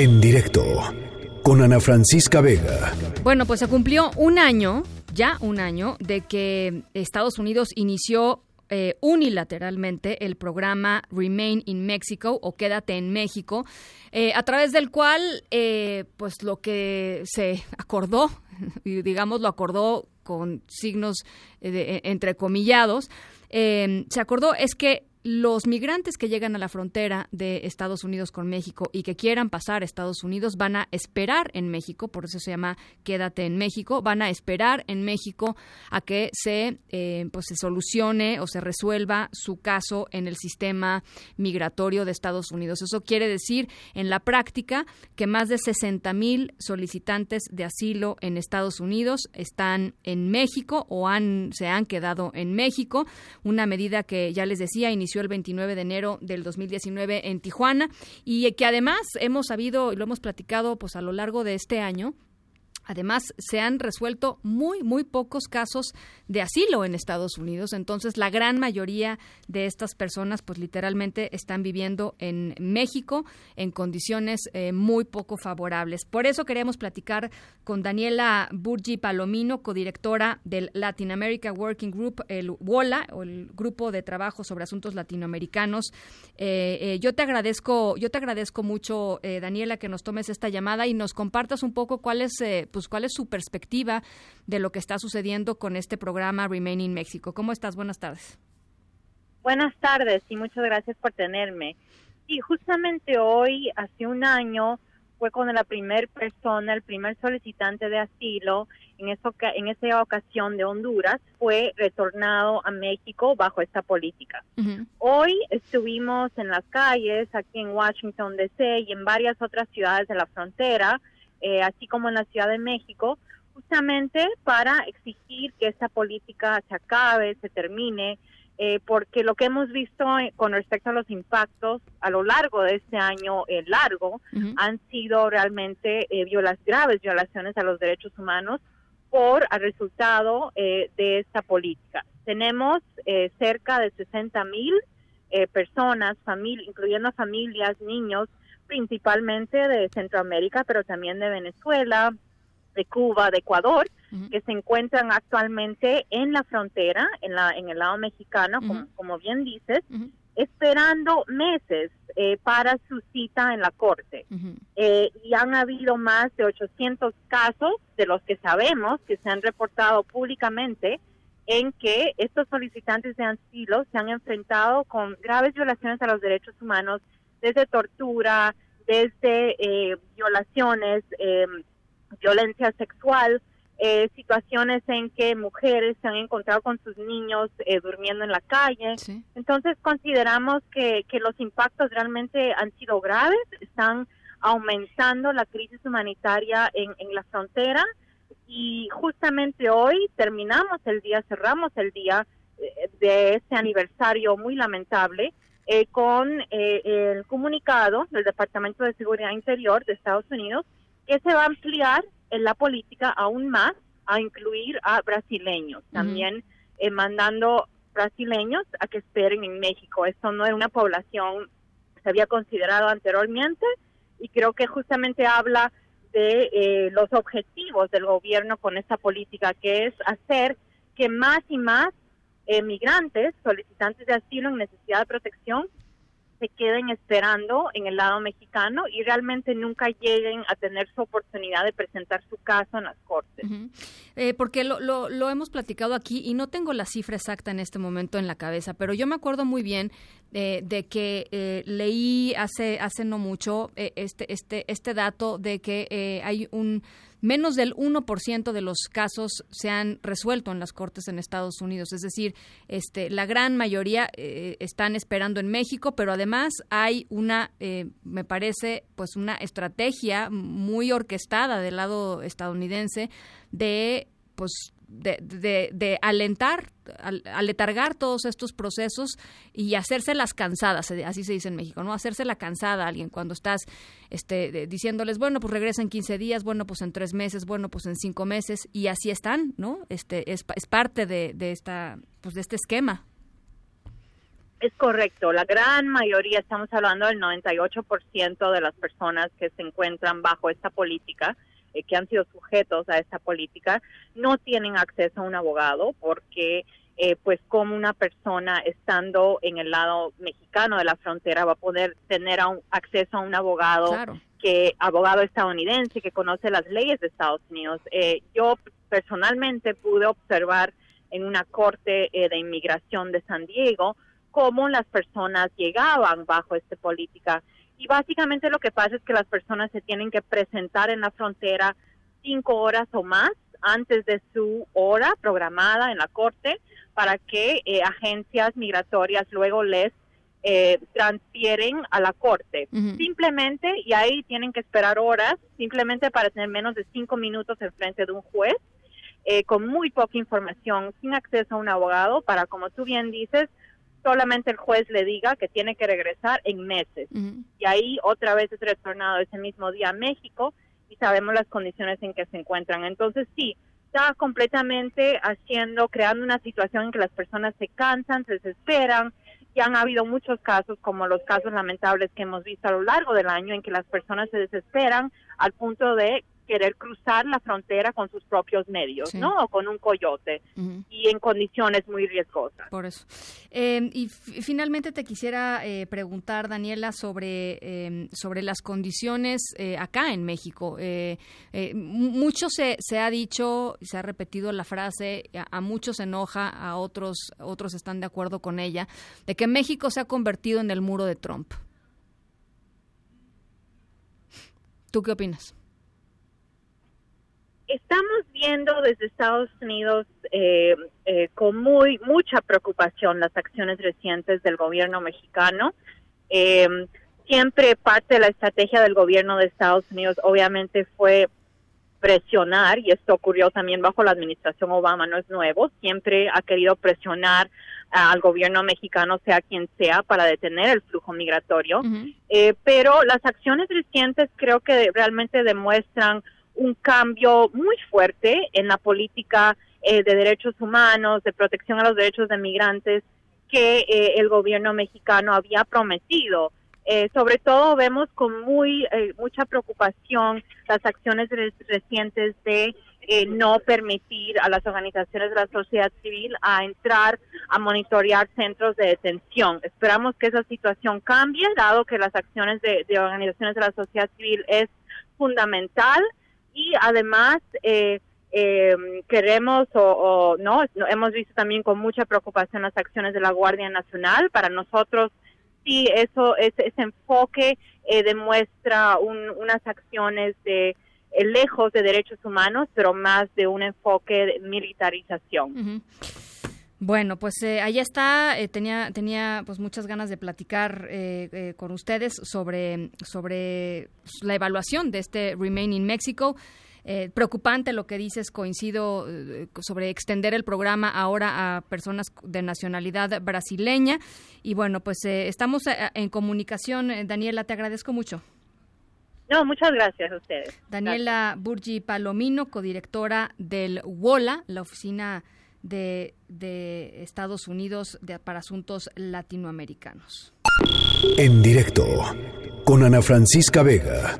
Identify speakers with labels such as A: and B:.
A: En directo con Ana Francisca Vega.
B: Bueno, pues se cumplió un año, ya un año, de que Estados Unidos inició eh, unilateralmente el programa Remain in Mexico o Quédate en México, eh, a través del cual, eh, pues lo que se acordó, digamos lo acordó con signos de, entrecomillados, se acordó es que los migrantes que llegan a la frontera de Estados Unidos con México y que quieran pasar a Estados Unidos van a esperar en México, por eso se llama Quédate en México, van a esperar en México a que se, eh, pues se solucione o se resuelva su caso en el sistema migratorio de Estados Unidos. Eso quiere decir, en la práctica, que más de 60 mil solicitantes de asilo en Estados Unidos están en México o han, se han quedado en México, una medida que ya les decía, inició el 29 de enero del 2019 en Tijuana y que además hemos sabido y lo hemos platicado pues a lo largo de este año Además, se han resuelto muy, muy pocos casos de asilo en Estados Unidos. Entonces, la gran mayoría de estas personas, pues literalmente están viviendo en México en condiciones eh, muy poco favorables. Por eso queremos platicar con Daniela Burgi Palomino, codirectora del Latin America Working Group, el WOLA, o el Grupo de Trabajo sobre Asuntos Latinoamericanos. Eh, eh, yo te agradezco, yo te agradezco mucho, Daniela, que nos tomes esta llamada y nos compartas un poco cuál es pues cuál es su perspectiva de lo que está sucediendo con este programa Remaining México. ¿Cómo estás? Buenas tardes.
C: Buenas tardes y muchas gracias por tenerme. Y justamente hoy, hace un año, fue cuando la primera persona, el primer solicitante de asilo, en, eso, en esa ocasión de Honduras, fue retornado a México bajo esta política. Hoy estuvimos en las calles, aquí en Washington, D.C. y en varias otras ciudades de la frontera, eh, así como en la Ciudad de México, justamente para exigir que esta política se acabe, se termine, eh, porque lo que hemos visto eh, con respecto a los impactos a lo largo de este año largo han sido realmente violas, graves violaciones a los derechos humanos por el resultado de esta política. Tenemos cerca de 60 mil personas, incluyendo familias, niños, principalmente de Centroamérica, pero también de Venezuela, de Cuba, de Ecuador, que se encuentran actualmente en la frontera, en, la, en el lado mexicano, como, bien dices, esperando meses eh, para su cita en la corte. Eh, y han habido más de 800 casos de los que sabemos que se han reportado públicamente en que estos solicitantes de asilo se han enfrentado con graves violaciones a los derechos humanos, desde tortura, desde eh, violaciones, eh, violencia sexual, eh, situaciones en que mujeres se han encontrado con sus niños durmiendo en la calle. Entonces consideramos que, que los impactos realmente han sido graves, están aumentando la crisis humanitaria en, en la frontera y justamente hoy terminamos el día, cerramos el día de este aniversario muy lamentable eh, con eh, el comunicado del Departamento de Seguridad Interior de Estados Unidos que se va a ampliar en la política aún más a incluir a brasileños, también eh, mandando brasileños a que esperen en México. Esto no es una población que se había considerado anteriormente y creo que justamente habla de los objetivos del gobierno con esta política, que es hacer que más y más migrantes, solicitantes de asilo en necesidad de protección, se queden esperando en el lado mexicano y realmente nunca lleguen a tener su oportunidad de presentar su caso en las cortes.
B: Eh, porque lo, lo, hemos platicado aquí y no tengo la cifra exacta en este momento en la cabeza, pero yo me acuerdo muy bien eh, de que eh, leí hace, hace no mucho este, este, este dato de que hay un menos del 1% de los casos se han resuelto en las cortes en Estados Unidos. Es decir, este, la gran mayoría eh, están esperando en México, pero además hay una, eh, me parece, pues una estrategia muy orquestada del lado estadounidense de pues de, de, alentar, aletargar todos estos procesos y hacerse las cansadas, así se dice en México, ¿no? Hacerse la cansada a alguien cuando estás este, diciéndoles, bueno, pues regresa en 15 días, bueno, pues en tres meses, bueno, pues en cinco meses, y así están, ¿no? Este, es, es parte de, de, esta, pues de este esquema.
C: Es correcto, la gran mayoría, estamos hablando del 98% de las personas que se encuentran bajo esta política, eh, que han sido sujetos a esta política, no tienen acceso a un abogado porque eh, pues como una persona estando en el lado mexicano de la frontera va a poder tener acceso a un abogado que abogado estadounidense que conoce las leyes de Estados Unidos. Eh, yo personalmente pude observar en una corte de inmigración de San Diego cómo las personas llegaban bajo esta política. Y básicamente lo que pasa es que las personas se tienen que presentar en la frontera cinco horas o más antes de su hora programada en la corte para que eh, agencias migratorias luego les eh, transfieren a la corte. Simplemente, y ahí tienen que esperar horas, simplemente para tener menos de cinco minutos en frente de un juez, eh, con muy poca información, sin acceso a un abogado, para, como tú bien dices, solamente el juez le diga que tiene que regresar en meses. Y ahí otra vez es retornado ese mismo día a México y sabemos las condiciones en que se encuentran. Entonces sí, está completamente haciendo, creando una situación en que las personas se cansan, se desesperan. Y han habido muchos casos, como los casos lamentables que hemos visto a lo largo del año, en que las personas se desesperan al punto de querer cruzar la frontera con sus propios medios, ¿no? O con un coyote y en condiciones muy riesgosas.
B: Por eso. Em, y finalmente te quisiera eh, preguntar, Daniela, sobre, em, sobre las condiciones eh, acá en México. Eh, mucho se, se ha dicho, se ha repetido la frase, a, a muchos se enoja, a otros, otros están de acuerdo con ella, de que México se ha convertido en el muro de Trump. ¿Tú qué opinas?
C: Estamos viendo desde Estados Unidos eh, eh, con muy mucha preocupación las acciones recientes del gobierno mexicano. Eh, siempre parte de la estrategia del gobierno de Estados Unidos obviamente fue presionar, y esto ocurrió también bajo la administración Obama, no es nuevo, siempre ha querido presionar al gobierno mexicano, sea quien sea, para detener el flujo migratorio. pero las acciones recientes creo que realmente demuestran un cambio muy fuerte en la política eh, de derechos humanos, de protección a los derechos de migrantes que eh, el gobierno mexicano había prometido. Eh, sobre todo vemos con muy mucha preocupación las acciones recientes de no permitir a las organizaciones de la sociedad civil a entrar a monitorear centros de detención. Esperamos que esa situación cambie, dado que las acciones de organizaciones de la sociedad civil es fundamental y además eh, eh, queremos o, no hemos visto también con mucha preocupación las acciones de la Guardia Nacional. Para nosotros sí eso ese, enfoque eh, demuestra unas acciones de lejos de derechos humanos pero más de un enfoque de militarización
B: Bueno, pues eh, ahí está. tenía tenía pues muchas ganas de platicar con ustedes sobre sobre la evaluación de este Remain in Mexico. Eh, preocupante lo que dices, coincido eh, sobre extender el programa ahora a personas de nacionalidad brasileña. Y bueno, pues eh, estamos en comunicación. Daniela, te agradezco mucho.
C: No, muchas gracias a ustedes.
B: Daniela Burgi Palomino, codirectora del WOLA, la oficina de, de Estados Unidos de, para asuntos latinoamericanos.
A: En directo con Ana Francisca Vega.